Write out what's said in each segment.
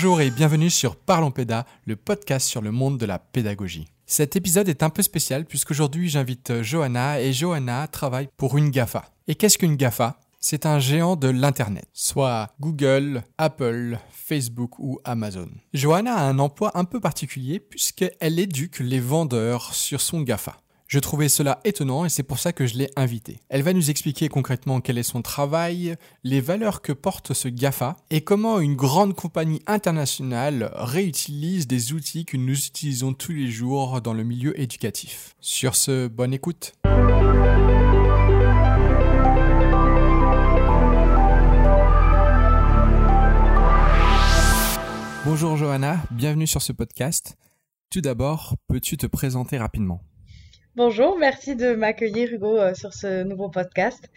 Bonjour et bienvenue sur Parlons Péda, le podcast sur le monde de la pédagogie. Cet épisode est un peu spécial puisqu'aujourd'hui j'invite Johanna et Johanna travaille pour une GAFA. Et qu'est-ce qu'une GAFA? C'est un géant de l'Internet, soit Google, Apple, Facebook ou Amazon. Johanna a un emploi un peu particulier puisqu'elle éduque les vendeurs sur son GAFA. Je trouvais cela étonnant et c'est pour ça que je l'ai invitée. Elle va nous expliquer concrètement quel est son travail, les valeurs que porte ce GAFA et comment une grande compagnie internationale réutilise des outils que nous utilisons tous les jours dans le milieu éducatif. Sur ce, bonne écoute. Bonjour Johanna, bienvenue sur ce podcast. Tout d'abord, peux-tu te présenter rapidement? Bonjour, merci de m'accueillir Hugo euh, sur ce nouveau podcast.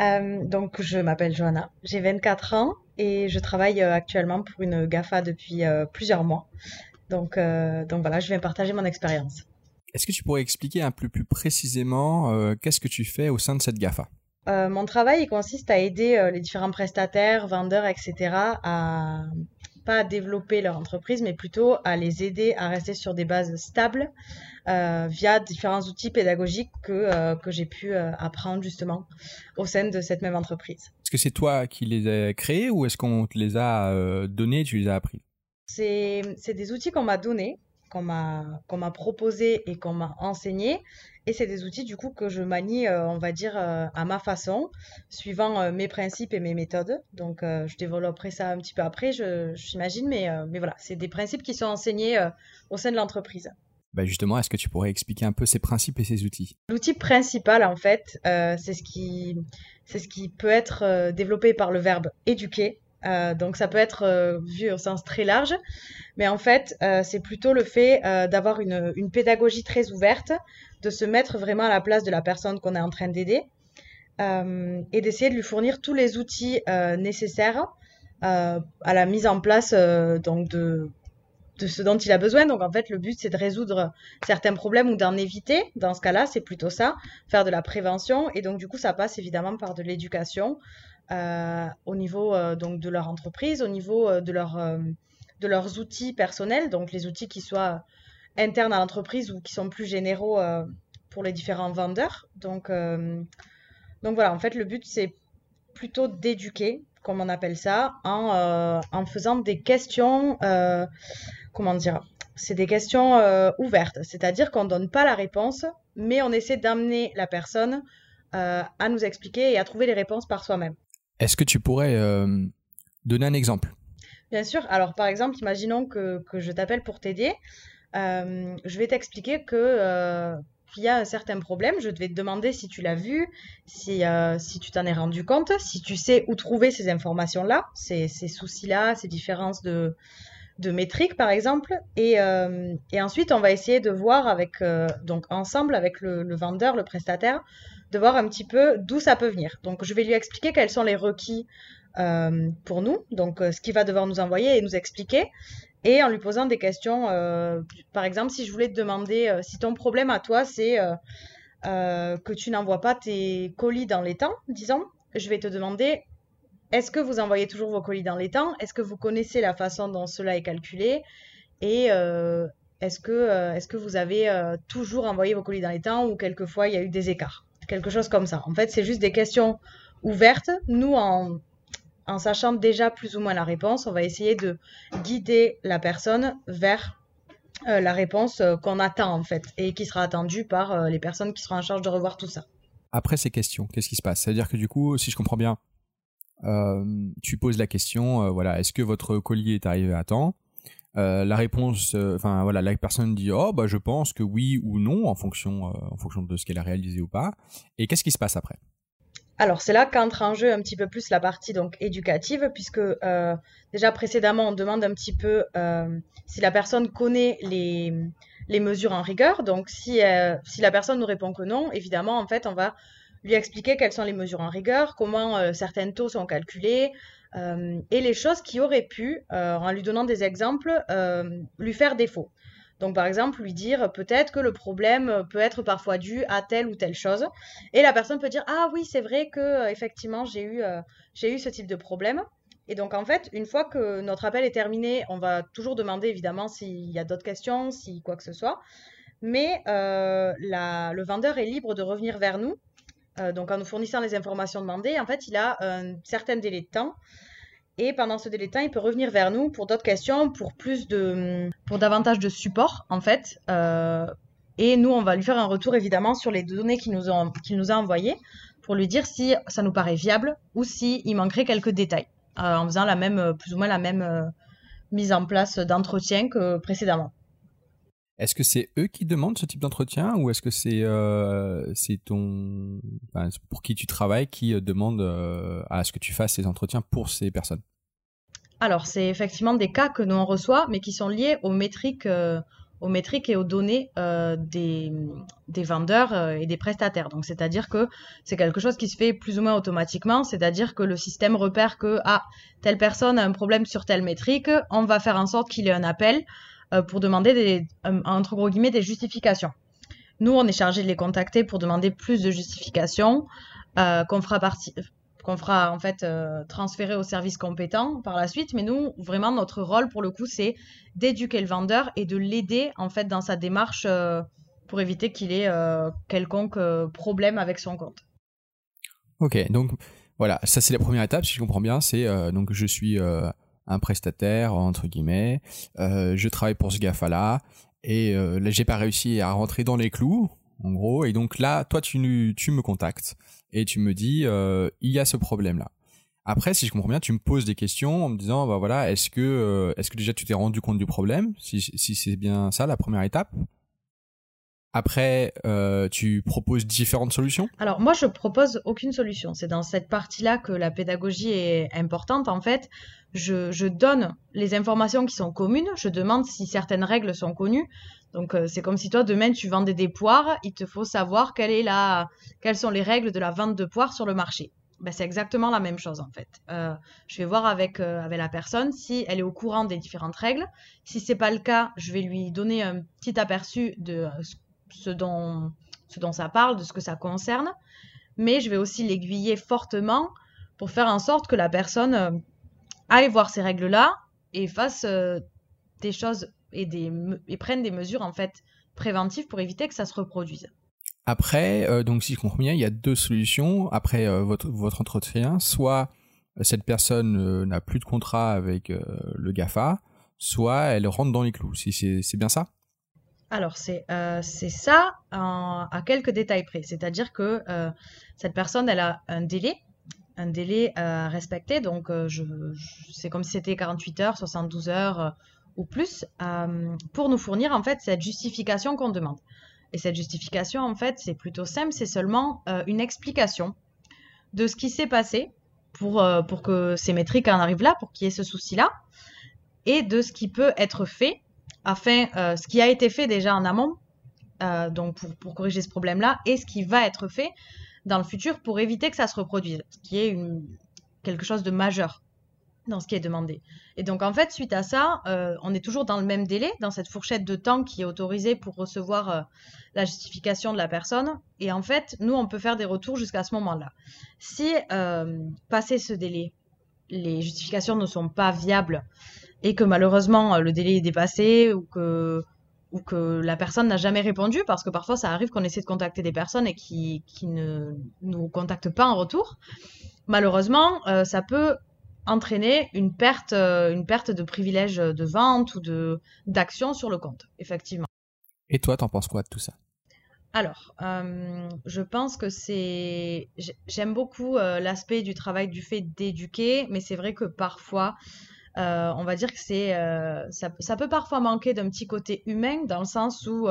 Euh, donc je m'appelle Johanna, j'ai 24 ans et je travaille euh, actuellement pour une GAFA depuis plusieurs mois. Donc, donc voilà, je viens partager mon expérience. Est-ce que tu pourrais expliquer un peu plus précisément qu'est-ce que tu fais au sein de cette GAFA Mon travail consiste à aider les différents prestataires, vendeurs, etc. à pas à développer leur entreprise, mais plutôt à les aider à rester sur des bases stables euh, via différents outils pédagogiques que, euh, que j'ai pu euh, apprendre justement au sein de cette même entreprise. Est-ce que c'est toi qui les as créés ou est-ce qu'on te les a donnés, tu les as appris? C'est des outils qu'on m'a donnés qu'on m'a qu'on m'a proposé et qu'on m'a enseigné. Et c'est des outils du coup que je manie on va dire à ma façon suivant mes principes et mes méthodes. Donc je développerai ça un petit peu après je j'imagine mais mais voilà c'est des principes qui sont enseignés au sein de l'entreprise. Bah justement, est-ce que tu pourrais expliquer un peu ces principes et ces outils? L'outil principal, en fait, euh, c'est ce qui ce qui peut être euh, développé par le verbe éduquer. Euh, donc ça peut être vu au sens très large, mais en fait c'est plutôt le fait d'avoir une, pédagogie très ouverte, de se mettre vraiment à la place de la personne qu'on est en train d'aider et d'essayer de lui fournir tous les outils nécessaires à la mise en place donc de ce dont il a besoin. Donc en fait, le but, c'est de résoudre certains problèmes ou d'en éviter. Dans ce cas-là, c'est plutôt ça, faire de la prévention. Et donc du coup, ça passe évidemment par de l'éducation euh, au niveau euh, donc de leur entreprise, au niveau euh, de, leur, de leurs outils personnels, donc les outils qui soient internes à l'entreprise ou qui sont plus généraux pour les différents vendeurs. Donc, donc voilà, en fait, le but, c'est plutôt d'éduquer, comme on appelle ça, en, en faisant des questions comment dire, c'est des questions euh, ouvertes, c'est-à-dire qu'on ne donne pas la réponse, mais on essaie d'amener la personne euh, à nous expliquer et à trouver les réponses par soi-même. Est-ce que tu pourrais euh, donner un exemple? Bien sûr. Alors, par exemple, imaginons que, je t'appelle pour t'aider. je vais t'expliquer que qu'il y a un certain problème. Je vais te demander si tu l'as vu, si, si tu t'en es rendu compte, si tu sais où trouver ces informations-là, ces, ces soucis-là, ces différences de, de métriques par exemple euh, et, ensuite on va essayer de voir avec euh, donc ensemble avec le, vendeur le prestataire de voir un petit peu d'où ça peut venir. Donc je vais lui expliquer quels sont les requis euh, pour nous donc ce qu'il va devoir nous envoyer et nous expliquer et en lui posant des questions par exemple si je voulais te demander si ton problème à toi c'est que tu n'envoies pas tes colis dans les temps disons je vais te demander est-ce que vous envoyez toujours vos colis dans les temps? Est-ce que vous connaissez la façon dont cela est calculé? Et euh, est-ce que, euh, est que vous avez euh, toujours envoyé vos colis dans les temps ou quelquefois il y a eu des écarts? Quelque chose comme ça. En fait, c'est juste des questions ouvertes. Nous, en, sachant déjà plus ou moins la réponse, on va essayer de guider la personne vers la réponse qu'on attend en fait et qui sera attendue par les personnes qui seront en charge de revoir tout ça. Après ces questions, qu'est-ce qui se passe? C'est-à-dire que du coup, si je comprends bien, euh, tu poses la question, euh, voilà, est-ce que votre colis est arrivé à temps? Euh, la réponse, enfin voilà, la personne dit oh bah je pense que oui ou non en fonction en fonction de ce qu'elle a réalisé ou pas. Et qu'est-ce qui se passe après? Alors c'est là qu'entre en jeu un petit peu plus la partie donc éducative puisque déjà précédemment on demande un petit peu si la personne connaît les, les mesures en rigueur. Donc si, si la personne nous répond que non, évidemment en fait on va lui expliquer quelles sont les mesures en rigueur, comment euh, certains taux sont calculés, euh, et les choses qui auraient pu, euh, en lui donnant des exemples, lui faire défaut. Donc par exemple, lui dire peut-être que le problème peut être parfois dû à telle ou telle chose, et la personne peut dire ah oui c'est vrai que effectivement j'ai eu eu ce type de problème, Et donc, en fait, une fois que notre appel est terminé, on va toujours demander évidemment s'il y a d'autres questions, si quoi que ce soit. Mais euh, le vendeur est libre de revenir vers nous. Euh, donc, en nous fournissant les informations demandées, en fait, il a un certain délai de temps. Et pendant ce délai de temps, il peut revenir vers nous pour d'autres questions, pour plus de, pour davantage de support, en fait. Euh, et nous, on va lui faire un retour évidemment sur les données qu'il nous, nous a envoyées pour lui dire si ça nous paraît viable ou s'il il manquerait quelques détails, euh, en faisant la même, plus ou moins la même mise en place d'entretien que précédemment. Est-ce que c'est eux qui demandent ce type d'entretien ou est-ce que c'est c'est ton pour qui tu travailles qui demande à ce que tu fasses ces entretiens pour ces personnes? Alors c'est effectivement des cas que nous on reçoit, mais qui sont liés aux métriques aux métriques et aux données euh, des, des, vendeurs euh, et des prestataires. Donc, c'est-à-dire que c'est quelque chose qui se fait plus ou moins automatiquement, c'est-à-dire que le système repère que ah, telle personne a un problème sur telle métrique, on va faire en sorte qu'il ait un appel euh, pour demander des, entre gros guillemets des justifications. Nous, on est chargé de les contacter pour demander plus de justifications qu'on fera partie qu'on fera en fait euh, transférer au service compétent par la suite. Mais nous, vraiment, notre rôle pour le coup, c'est d'éduquer le vendeur et de l'aider en fait dans sa démarche euh, pour éviter qu'il ait euh, quelconque problème avec son compte. Ok, donc voilà, ça c'est la première étape, si je comprends bien, c'est donc je suis un prestataire entre guillemets, je travaille pour ce GAFA là et là j'ai pas réussi à rentrer dans les clous en gros, et donc là toi tu, me contactes et tu me dis euh, il y a ce problème là. Après, si je comprends bien, tu me poses des questions en me disant bah voilà, est-ce que euh, est-ce que déjà tu t'es rendu compte du problème si, si c'est bien ça la première étape? Après, euh, tu proposes différentes solutions? Alors moi, je propose aucune solution. C'est dans cette partie-là que la pédagogie est importante. En fait, je, donne les informations qui sont communes. Je demande si certaines règles sont connues. Donc euh, c'est comme si toi demain tu vendais des poires, il te faut savoir quelle est la, quelles sont les règles de la vente de poires sur le marché. Ben, c'est exactement la même chose en fait. Euh, je vais voir avec, euh, avec la personne si elle est au courant des différentes règles. Si c'est pas le cas, je vais lui donner un petit aperçu de ce dont, ce dont ça parle, de ce que ça concerne. Mais je vais aussi l'aiguiller fortement pour faire en sorte que la personne aille voir ces règles-là et fasse des choses et, des, et prennent des mesures en fait préventives pour éviter que ça se reproduise. Après, euh, donc si je comprends bien, il y a deux solutions. Après euh, votre, votre entretien, soit euh, cette personne n'a plus de contrat avec le GAFA, soit elle rentre dans les clous. C'est bien ça? Alors, c'est c'est ça à quelques détails près. C'est-à-dire que cette personne, elle a un délai, un délai à respecter. Donc, je, c'est comme si c'était 48 heures, 72 heures ou plus euh, pour nous fournir en fait cette justification qu'on demande. Et cette justification, en fait, c'est plutôt simple, c'est seulement euh, une explication de ce qui s'est passé pour, euh, pour que ces métriques en arrivent là, pour qu'il y ait ce souci-là, et de ce qui peut être fait, afin, ce qui a été fait déjà en amont, donc pour, pour, corriger ce problème-là, et ce qui va être fait dans le futur pour éviter que ça se reproduise, ce qui est quelque chose de majeur dans ce qui est demandé. Et donc, en fait, suite à ça, euh, on est toujours dans le même délai, dans cette fourchette de temps qui est autorisée pour recevoir euh, la justification de la personne. Et en fait, nous, on peut faire des retours jusqu'à ce moment-là. Si, euh, passé ce délai, les justifications ne sont pas viables et que malheureusement le délai est dépassé ou que ou que la personne n'a jamais répondu, parce que parfois ça arrive qu'on essaie de contacter des personnes et qui, qui ne nous contactent pas en retour. Malheureusement, ça peut entraîner une perte, euh, une perte de privilèges de vente ou de d'action sur le compte, effectivement. Et toi, t'en penses quoi de tout ça? Alors, euh, je pense que c'est. J'aime beaucoup euh, l'aspect du travail du fait d'éduquer, mais c'est vrai que parfois, on va dire que c'est. Ça, ça, peut parfois manquer d'un petit côté humain, dans le sens où,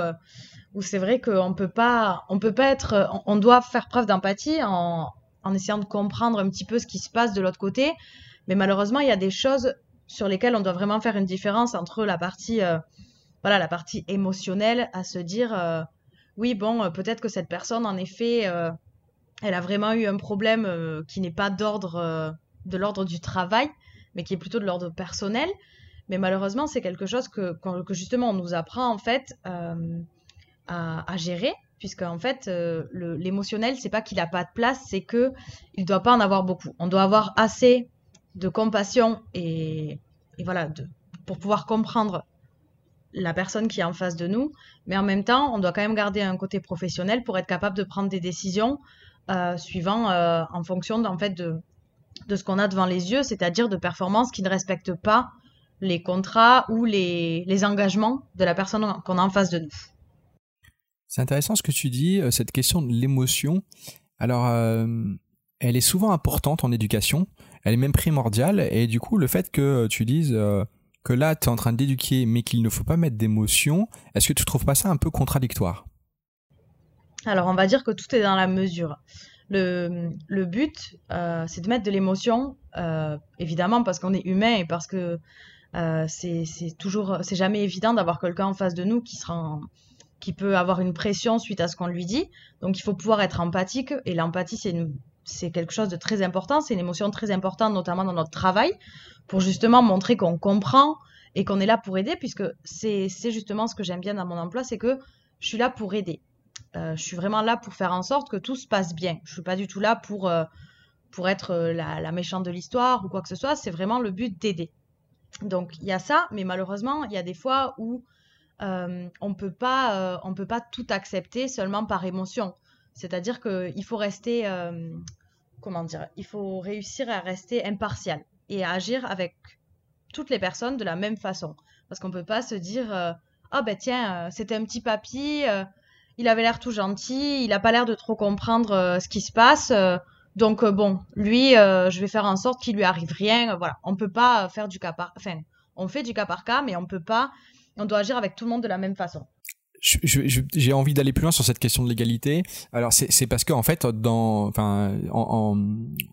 où c'est vrai qu'on peut pas. On peut pas être. On, doit faire preuve d'empathie en, en essayant de comprendre un petit peu ce qui se passe de l'autre côté. Mais malheureusement, il y a des choses sur lesquelles on doit vraiment faire une différence entre la partie, euh, voilà, la partie émotionnelle, à se dire, euh, oui, bon, euh, peut-être que cette personne, en effet, elle a vraiment eu un problème qui n'est pas d'ordre, de l'ordre du travail, mais qui est plutôt de l'ordre personnel. Mais malheureusement, c'est quelque chose que, justement on nous apprend en fait à, à, gérer, puisque en fait l'émotionnel, c'est pas qu'il a pas de place, c'est que il doit pas en avoir beaucoup. On doit avoir assez de compassion et, voilà, pour pouvoir comprendre la personne qui est en face de nous, mais en même temps, on doit quand même garder un côté professionnel pour être capable de prendre des décisions euh, suivant euh, en fonction de, de ce qu'on a devant les yeux, c'est-à-dire de performances qui ne respectent pas les contrats ou les, les engagements de la personne qu'on a en face de nous. C'est intéressant ce que tu dis, euh, cette question de l'émotion. Alors, elle est souvent importante en éducation, elle est même primordiale, et du coup, le fait que tu dises que là, tu es en train d'éduquer, mais qu'il ne faut pas mettre d'émotion, est-ce que tu trouves pas ça un peu contradictoire? Alors, on va dire que tout est dans la mesure. Le, but, euh, c'est de mettre de l'émotion, euh, évidemment, parce qu'on est humain et parce que euh, c'est toujours, c'est jamais évident d'avoir quelqu'un en face de nous qui sera qui peut avoir une pression suite à ce qu'on lui dit. Donc, il faut pouvoir être empathique. Et l'empathie, c'est c'est quelque chose de très important, c'est une émotion très importante, notamment dans notre travail, pour justement montrer qu'on comprend et qu'on est là pour aider, puisque c'est justement ce que j'aime bien dans mon emploi, c'est que je suis là pour aider. Euh, je suis vraiment là pour faire en sorte que tout se passe bien. Je suis pas du tout là pour, euh, pour être euh, la, méchante de l'histoire ou quoi que ce soit, c'est vraiment le but d'aider. Donc il y a ça, mais malheureusement, il y a des fois où on peut pas, peut pas tout accepter seulement par émotion. C'est-à-dire qu'il faut rester, comment dire, il faut réussir à rester impartial et à agir avec toutes les personnes de la même façon. Parce qu'on ne peut pas se dire Ah ben tiens, c'était un petit papy, il avait l'air tout gentil, il n'a pas l'air de trop comprendre ce qui se passe. donc bon, lui, je vais faire en sorte qu'il lui arrive rien. voilà, on ne peut pas faire du cas par... Enfin, on fait du cas par cas, mais on peut pas... On doit agir avec tout le monde de la même façon j'ai envie d'aller plus loin sur cette question de l'égalité. Alors c'est parce que en fait en, en,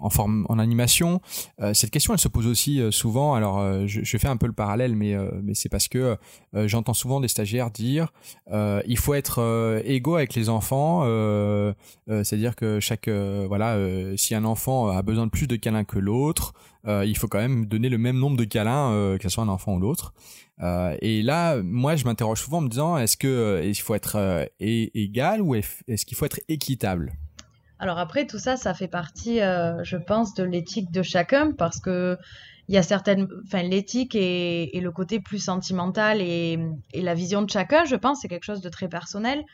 en animation euh, cette question elle se pose aussi euh, souvent. Alors euh, je, fais un peu le parallèle mais mais c'est parce que j'entends souvent des stagiaires dire il faut être égaux avec les enfants. C'est-à-dire que chaque voilà si un enfant a besoin de plus de câlins que l'autre, il faut quand même donner le même nombre de câlins que ce soit un enfant ou l'autre. Euh, et là, moi, je m'interroge souvent en me disant, est-ce que euh, il faut être euh, égal ou est-ce qu'il faut être équitable? Alors après, tout ça, ça fait partie, je pense, de l'éthique de chacun parce que il y a certaines, enfin, l'éthique et, le côté plus sentimental et, et, la vision de chacun, je pense, c'est quelque chose de très personnel.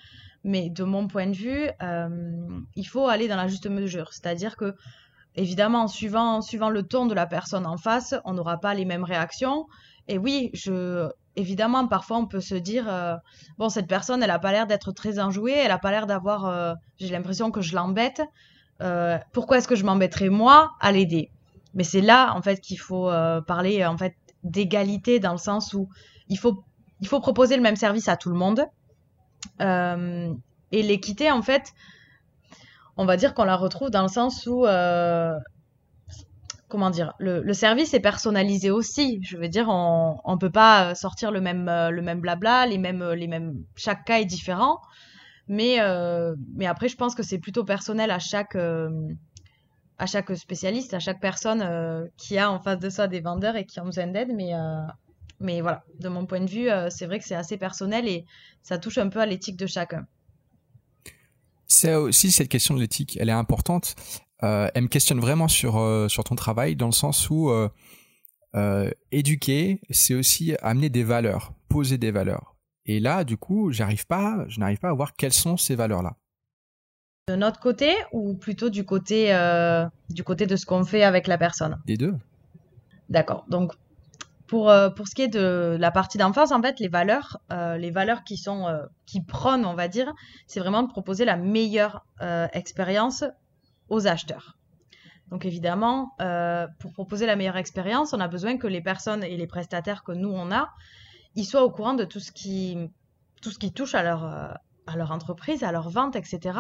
Mais de mon point de vue, il faut aller dans la juste mesure. C'est-à-dire que, évidemment, suivant, suivant le ton de la personne en face, on n'aura pas les mêmes réactions. Et oui, je, évidemment, parfois on peut se dire, euh, bon, cette personne, elle a pas l'air d'être très enjouée, elle a pas l'air d'avoir, euh, j'ai l'impression que je l'embête. Euh, pourquoi est-ce que je m'embêterais moi à l'aider? Mais c'est là, en fait, qu'il faut parler, en fait, d'égalité dans le sens où il faut, il faut proposer le même service à tout le monde. et l'équité, en fait, on va dire qu'on la retrouve dans le sens où comment dire, le, service est personnalisé aussi. Je veux dire, on ne peut pas euh, sortir le même, euh, le même blabla, les mêmes, euh, les mêmes, chaque cas est différent. Mais, mais après, je pense que c'est plutôt personnel à chaque, à chaque spécialiste, à chaque personne qui a en face de soi des vendeurs et qui ont besoin d'aide. Mais, mais voilà, de mon point de vue, c'est vrai que c'est assez personnel et ça touche un peu à l'éthique de chacun. C'est aussi cette question de l'éthique, elle est importante euh, elle me questionne vraiment sur, euh, sur ton travail dans le sens où euh, éduquer, c'est aussi amener des valeurs, poser des valeurs. Et là, du coup, j'arrive pas, je n'arrive pas à voir quelles sont ces valeurs-là. De notre côté ou plutôt du côté, du côté de ce qu'on fait avec la personne? Des deux. D'accord. Donc, pour, pour ce qui est de la partie d'enfance, en fait, les valeurs, les valeurs qui sont, qui prônent, on va dire, c'est vraiment de proposer la meilleure expérience aux acheteurs. Donc évidemment, euh, pour proposer la meilleure expérience, on a besoin que les personnes et les prestataires que nous on a, ils soient au courant de tout ce qui, tout ce qui touche à leur, euh, à leur entreprise, à leur vente, etc.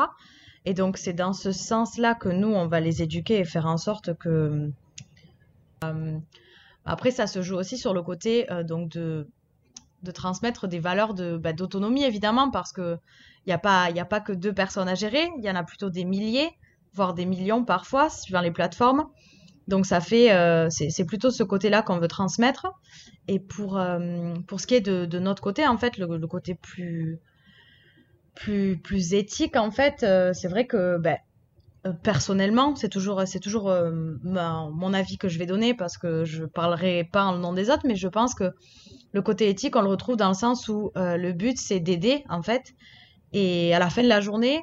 Et donc c'est dans ce sens-là que nous on va les éduquer et faire en sorte que. Euh, après, ça se joue aussi sur le côté donc de, de transmettre des valeurs de, bah, d'autonomie évidemment parce que il n'y a pas a pas que deux personnes à gérer, il y en a plutôt des milliers voire des millions parfois, suivant les plateformes. Donc ça fait, euh, c'est plutôt ce côté-là qu'on veut transmettre. Et pour, euh, pour ce qui est de, de, notre côté, en fait, le, côté plus, plus, plus éthique, en fait, euh, c'est vrai que euh, personnellement, c'est toujours, c'est toujours euh, mon avis que je vais donner parce que je parlerai pas en nom des autres, mais je pense que le côté éthique, on le retrouve dans le sens où le but, c'est d'aider, en fait. Et à la fin de la journée,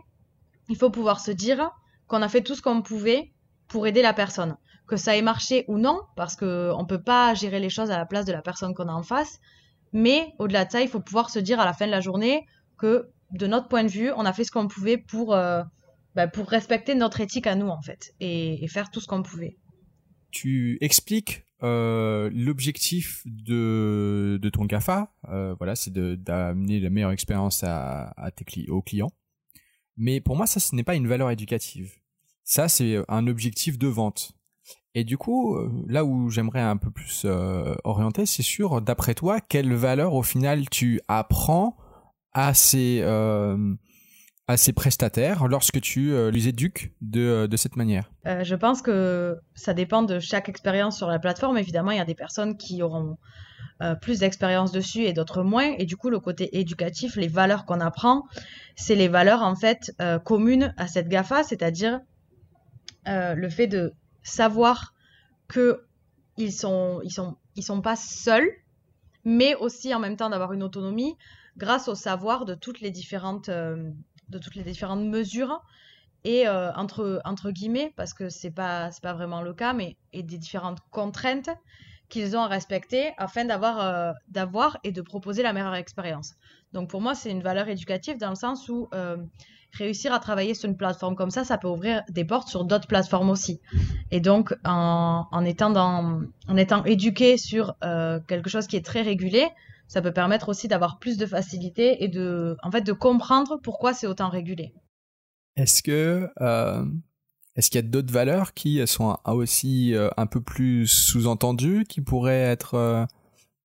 il faut pouvoir se dire qu'on a fait tout ce qu'on pouvait pour aider la personne. Que ça ait marché ou non, parce qu'on ne peut pas gérer les choses à la place de la personne qu'on a en face. Mais au-delà de ça, il faut pouvoir se dire à la fin de la journée que de notre point de vue, on a fait ce qu'on pouvait pour, euh, bah, pour respecter notre éthique à nous, en fait, et, faire tout ce qu'on pouvait. Tu expliques euh, l'objectif de, de ton GAFA, euh, voilà, c'est d'amener la meilleure expérience à, tes aux clients. Mais pour moi, ça, ce n'est pas une valeur éducative. Ça, c'est un objectif de vente. Et du coup, là où j'aimerais un peu plus orienter, c'est sur, d'après toi, quelle valeur au final tu apprends à ces, euh, à ces prestataires lorsque tu euh, les éduques de, euh, de cette manière? Je pense que ça dépend de chaque expérience sur la plateforme. Évidemment, il y a des personnes qui auront plus d'expérience dessus et d'autres moins. Et du coup, le côté éducatif, les valeurs qu'on apprend, c'est les valeurs en fait communes à cette GAFA, c'est-à-dire le fait de savoir que ils sont, ils sont, ils sont pas seuls, mais aussi en même temps d'avoir une autonomie, grâce au savoir de toutes les différentes, euh, de toutes les différentes mesures et euh, entre, entre guillemets, parce que c'est pas, pas vraiment le cas, mais et des différentes contraintes qu'ils ont à respecter afin d'avoir, euh, d'avoir et de proposer la meilleure expérience. Donc pour moi, c'est une valeur éducative dans le sens où réussir à travailler sur une plateforme comme ça, ça peut ouvrir des portes sur d'autres plateformes aussi. Et donc, en, en étant, dans, en étant éduqué sur quelque chose qui est très régulé, ça peut permettre aussi d'avoir plus de facilité et de, en fait, de comprendre pourquoi c'est autant régulé. Est-ce que, euh, est-ce qu'il y a d'autres valeurs qui sont aussi euh, un peu plus sous-entendues, qui pourraient être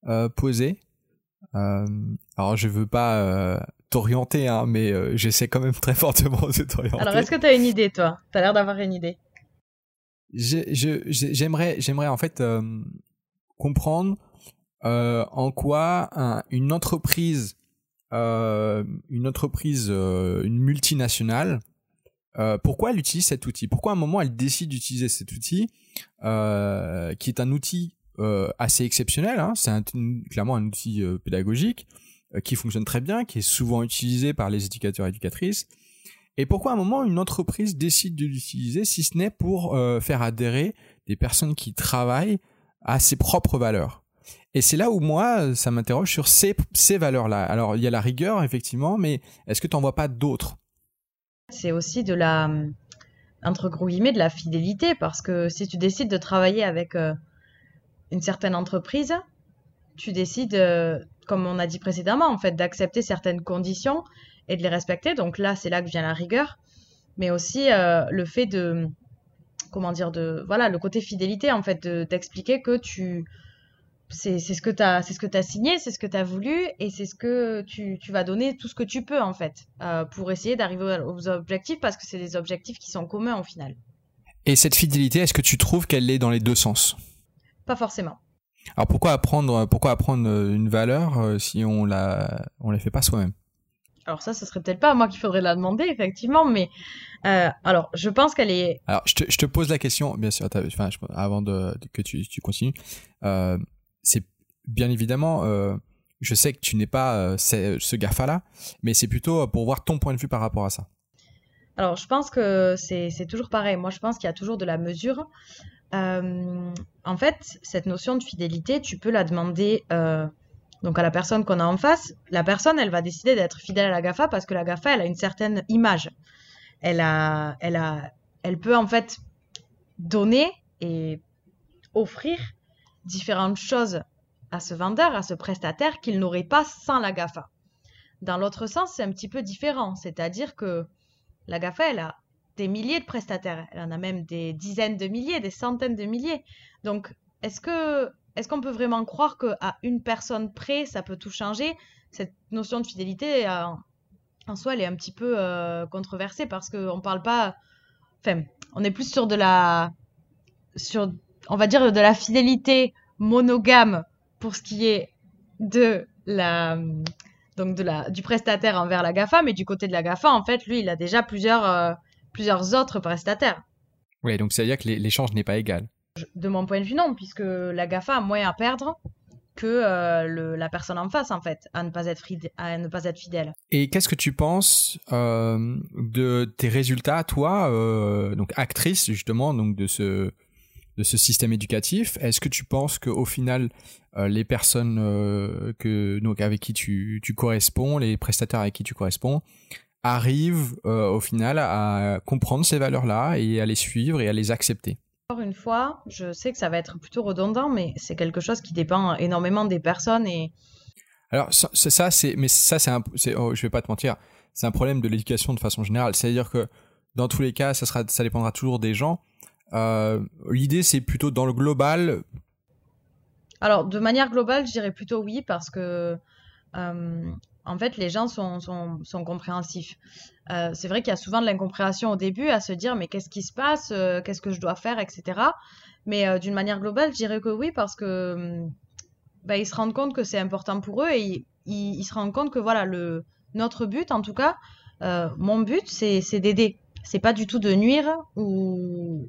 euh, posées? Alors, je veux pas t'orienter, hein, mais j'essaie quand même très fortement de t'orienter. Alors, est-ce que tu as une idée, toi? Tu as l'air d'avoir une idée. J'aimerais, j'aimerais en fait comprendre euh, en quoi une entreprise, euh, une entreprise, euh, une multinationale, pourquoi elle utilise cet outil? Pourquoi à un moment elle décide d'utiliser cet outil, qui est un outil assez exceptionnel hein, C'est clairement un outil pédagogique qui fonctionne très bien, qui est souvent utilisé par les éducateurs et éducatrices. Et pourquoi à un moment une entreprise décide de l'utiliser si ce n'est pour faire adhérer des personnes qui travaillent à ses propres valeurs? Et c'est là où moi, ça m'interroge sur ces, valeurs-là. Alors, il y a la rigueur, effectivement, mais est-ce que tu n'en vois pas d'autres? C'est aussi de la, entre guillemets, de la fidélité, parce que si tu décides de travailler avec euh, une certaine entreprise, tu décides, euh, comme on a dit précédemment, en fait, d'accepter certaines conditions et de les respecter. Donc là, c'est là que vient la rigueur, mais aussi euh, le fait de, comment dire, de, voilà, le côté fidélité, en fait, d'expliquer que tu c'est ce que tu as c'est ce que tu signé, c'est ce que tu as voulu et c'est ce que tu, tu, vas donner tout ce que tu peux en fait euh, pour essayer d'arriver aux objectifs parce que c'est des objectifs qui sont communs au final. Et cette fidélité, est-ce que tu trouves qu'elle est dans les deux sens? Pas forcément. Alors pourquoi apprendre pourquoi apprendre une valeur euh, si on la on la fait pas soi-même? Alors ça, ce serait peut-être pas à moi qu'il faudrait la demander, effectivement, mais euh, alors je pense qu'elle est. Alors je te, je te, pose la question, bien sûr, enfin, avant de, que tu, tu continues. Euh, c'est bien évidemment, euh, je sais que tu n'es pas euh, ce GAFA-là, mais c'est plutôt euh, pour voir ton point de vue par rapport à ça. Alors, je pense que c'est toujours pareil. Moi, je pense qu'il y a toujours de la mesure. en fait, cette notion de fidélité, tu peux la demander donc à la personne qu'on a en face. La personne, elle va décider d'être fidèle à la GAFA parce que la GAFA, elle a une certaine image. Elle, a, elle, a, elle peut en fait donner et offrir différentes choses à ce vendeur, à ce prestataire qu'il n'aurait pas sans la GAFA. Dans l'autre sens, c'est un petit peu différent, c'est-à-dire que la GAFA, elle a des milliers de prestataires, elle en a même des dizaines de milliers, des centaines de milliers. Donc, est-ce que est-ce qu'on peut vraiment croire qu'à une personne près, ça peut tout changer? Cette notion de fidélité, euh, en soi, elle est un petit peu euh, controversée parce qu'on parle pas. Enfin, on est plus sur de la. sur on va dire, de la fidélité monogame pour ce qui est de la, donc de la, du prestataire envers la GAFA, mais du côté de la GAFA, en fait, lui, il a déjà plusieurs, euh, plusieurs autres prestataires. Oui, donc ça veut dire que l'échange n'est pas égal. De mon point de vue, non, puisque la GAFA a moins à perdre que euh, la personne en face, en fait, à ne pas être, à ne pas être fidèle. Et qu'est-ce que tu penses euh, de tes résultats, toi, donc actrice justement, donc de ce de ce système éducatif Est-ce que tu penses qu'au final, les personnes que donc avec qui tu, tu corresponds, les prestataires avec qui tu corresponds, arrivent au final à comprendre ces valeurs-là et à les suivre et à les accepter? Encore une fois, je sais que ça va être plutôt redondant, mais c'est quelque chose qui dépend énormément des personnes et. Alors ça, c'est, mais ça c'est un, oh, je vais pas te mentir, c'est un problème de l'éducation de façon générale. C'est-à-dire que dans tous les cas, ça sera, ça dépendra toujours des gens. Euh, l'idée c'est plutôt dans le global. Alors de manière globale, je dirais plutôt oui parce que euh, en fait, les gens sont, sont, compréhensifs. Euh, c'est vrai qu'il y a souvent de l'incompréhension au début à se dire mais qu'est-ce qui se passe, qu'est-ce que je dois faire, etc. Mais euh, d'une manière globale, je dirais que oui parce que hum, bah, ils se rendent compte que c'est important pour eux et ils, se rendent compte que voilà le notre but, en tout cas, mon but, c'est d'aider. C'est pas du tout de nuire ou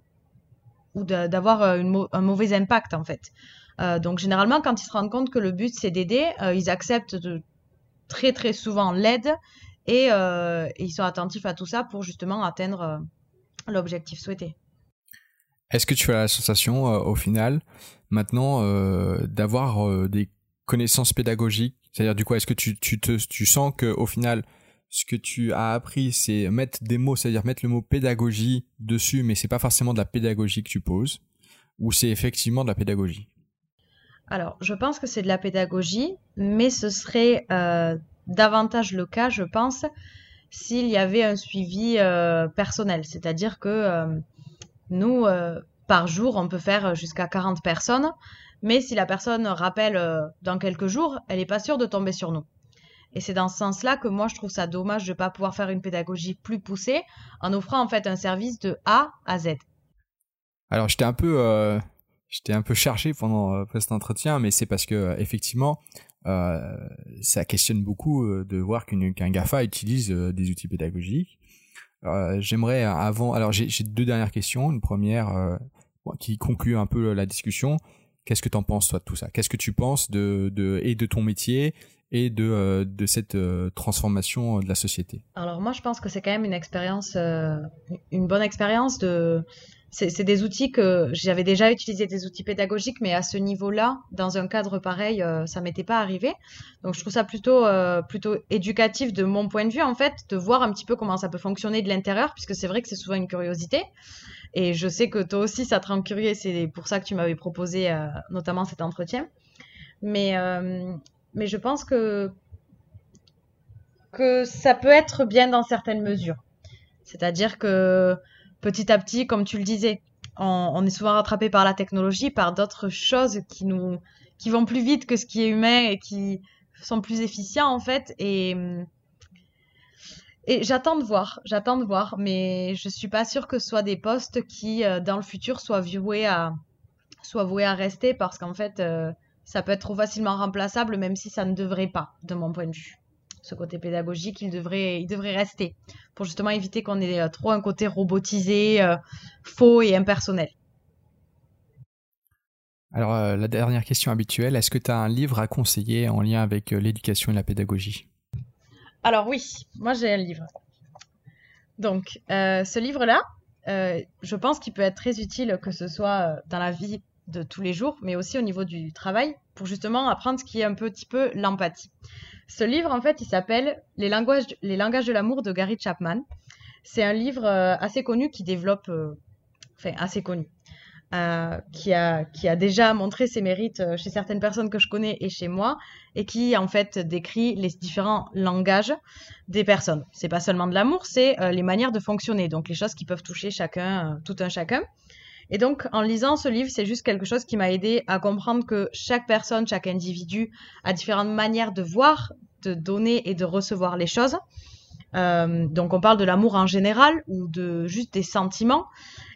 ou d'avoir un mauvais impact en fait. donc généralement, quand ils se rendent compte que le but c'est d'aider, ils acceptent de très très souvent l'aide euh, et, ils sont attentifs à tout ça pour justement atteindre euh, l'objectif souhaité. Est-ce que tu as la sensation euh, au final maintenant d'avoir des connaissances pédagogiques? C'est-à-dire du coup, est-ce que tu, tu, te, tu sens que au final ce que tu as appris, c'est mettre des mots, c'est-à-dire mettre le mot pédagogie dessus, mais c'est pas forcément de la pédagogie que tu poses, ou c'est effectivement de la pédagogie? Alors, je pense que c'est de la pédagogie, mais ce serait euh, davantage le cas, je pense, s'il y avait un suivi euh, personnel. C'est-à-dire que euh, nous, par jour, on peut faire jusqu'à 40 personnes, mais si la personne rappelle dans quelques jours, elle n'est pas sûre de tomber sur nous. Et c'est dans ce sens-là que moi, je trouve ça dommage de ne pas pouvoir faire une pédagogie plus poussée en offrant en fait un service de A à Z. Alors, j'étais un peu j'étais un peu chargé pendant, euh, cet entretien, mais c'est parce que euh, effectivement, euh, ça questionne beaucoup de voir qu'un GAFA utilise des outils pédagogiques. J'aimerais avant, alors j'ai deux dernières questions. Une première qui conclut un peu la discussion. Qu'est-ce que tu en penses toi de tout ça? Qu'est-ce que tu penses de, et de ton métier et de, de cette transformation de la société? Alors moi je pense que c'est quand même une expérience, une bonne expérience de c'est des outils que j'avais déjà utilisé des outils pédagogiques, mais à ce niveau-là, dans un cadre pareil, euh, ça m'était pas arrivé. Donc je trouve ça plutôt euh, plutôt éducatif de mon point de vue en fait, de voir un petit peu comment ça peut fonctionner de l'intérieur, puisque c'est vrai que c'est souvent une curiosité. Et je sais que toi aussi ça te rend curieux, c'est pour ça que tu m'avais proposé euh, notamment cet entretien. Mais mais je pense que que ça peut être bien dans certaines mesures. C'est-à-dire que petit à petit, comme tu le disais, on, est souvent rattrapé par la technologie, par d'autres choses qui nous qui vont plus vite que ce qui est humain et qui sont plus efficients en fait. Et, et j'attends de voir, j'attends de voir, mais je suis pas sûre que ce soit des postes qui, euh, dans le futur, soient voués à, soient voués à rester parce qu'en fait, euh, ça peut être trop facilement remplaçable, même si ça ne devrait pas, de mon point de vue ce côté pédagogique, il devrait, il devrait rester pour justement éviter qu'on ait euh, trop un côté robotisé, faux et impersonnel. Alors, la dernière question habituelle, est-ce que tu as un livre à conseiller en lien avec l'éducation et la pédagogie? Alors oui, moi j'ai un livre. Donc, ce livre-là, je pense qu'il peut être très utile, que ce soit dans la vie de tous les jours, mais aussi au niveau du travail, pour justement apprendre ce qui est un petit peu l'empathie. Ce livre, en fait, il s'appelle Les langages, de l'amour de Gary Chapman. C'est un livre euh, assez connu qui développe, euh, enfin assez connu, euh, qui, a, déjà montré ses mérites chez certaines personnes que je connais et chez moi, et qui en fait décrit les différents langages des personnes. C'est pas seulement de l'amour, c'est les manières de fonctionner, donc les choses qui peuvent toucher chacun, tout un chacun. Et donc, en lisant ce livre, c'est juste quelque chose qui m'a aidé à comprendre que chaque personne, chaque individu a différentes manières de voir, de donner et de recevoir les choses. Euh, donc, on parle de l'amour en général ou de juste des sentiments.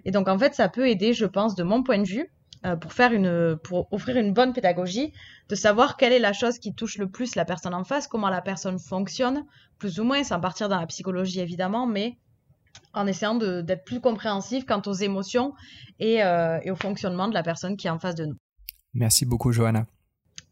Et donc, en fait, ça peut aider, je pense, de mon point de vue, euh, pour faire une, pour offrir une bonne pédagogie, de savoir quelle est la chose qui touche le plus la personne en face, comment la personne fonctionne, plus ou moins, sans partir dans la psychologie évidemment, mais en essayant d'être plus compréhensif quant aux émotions et, euh, et, au fonctionnement de la personne qui est en face de nous. Merci beaucoup, Johanna.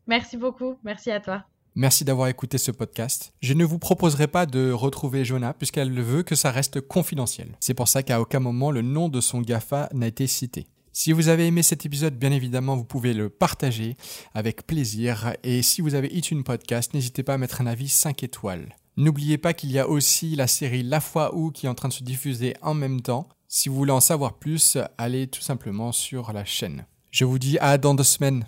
Merci beaucoup. Merci à toi. Merci d'avoir écouté ce podcast. Je ne vous proposerai pas de retrouver Johanna puisqu'elle veut que ça reste confidentiel. C'est pour ça qu'à aucun moment le nom de son GAFA n'a été cité. Si vous avez aimé cet épisode, bien évidemment, vous pouvez le partager avec plaisir. Et si vous avez une Podcast, n'hésitez pas à mettre un avis 5 étoiles. N'oubliez pas qu'il y a aussi la série La foi où qui est en train de se diffuser en même temps. Si vous voulez en savoir plus, allez tout simplement sur la chaîne. Je vous dis à dans deux semaines.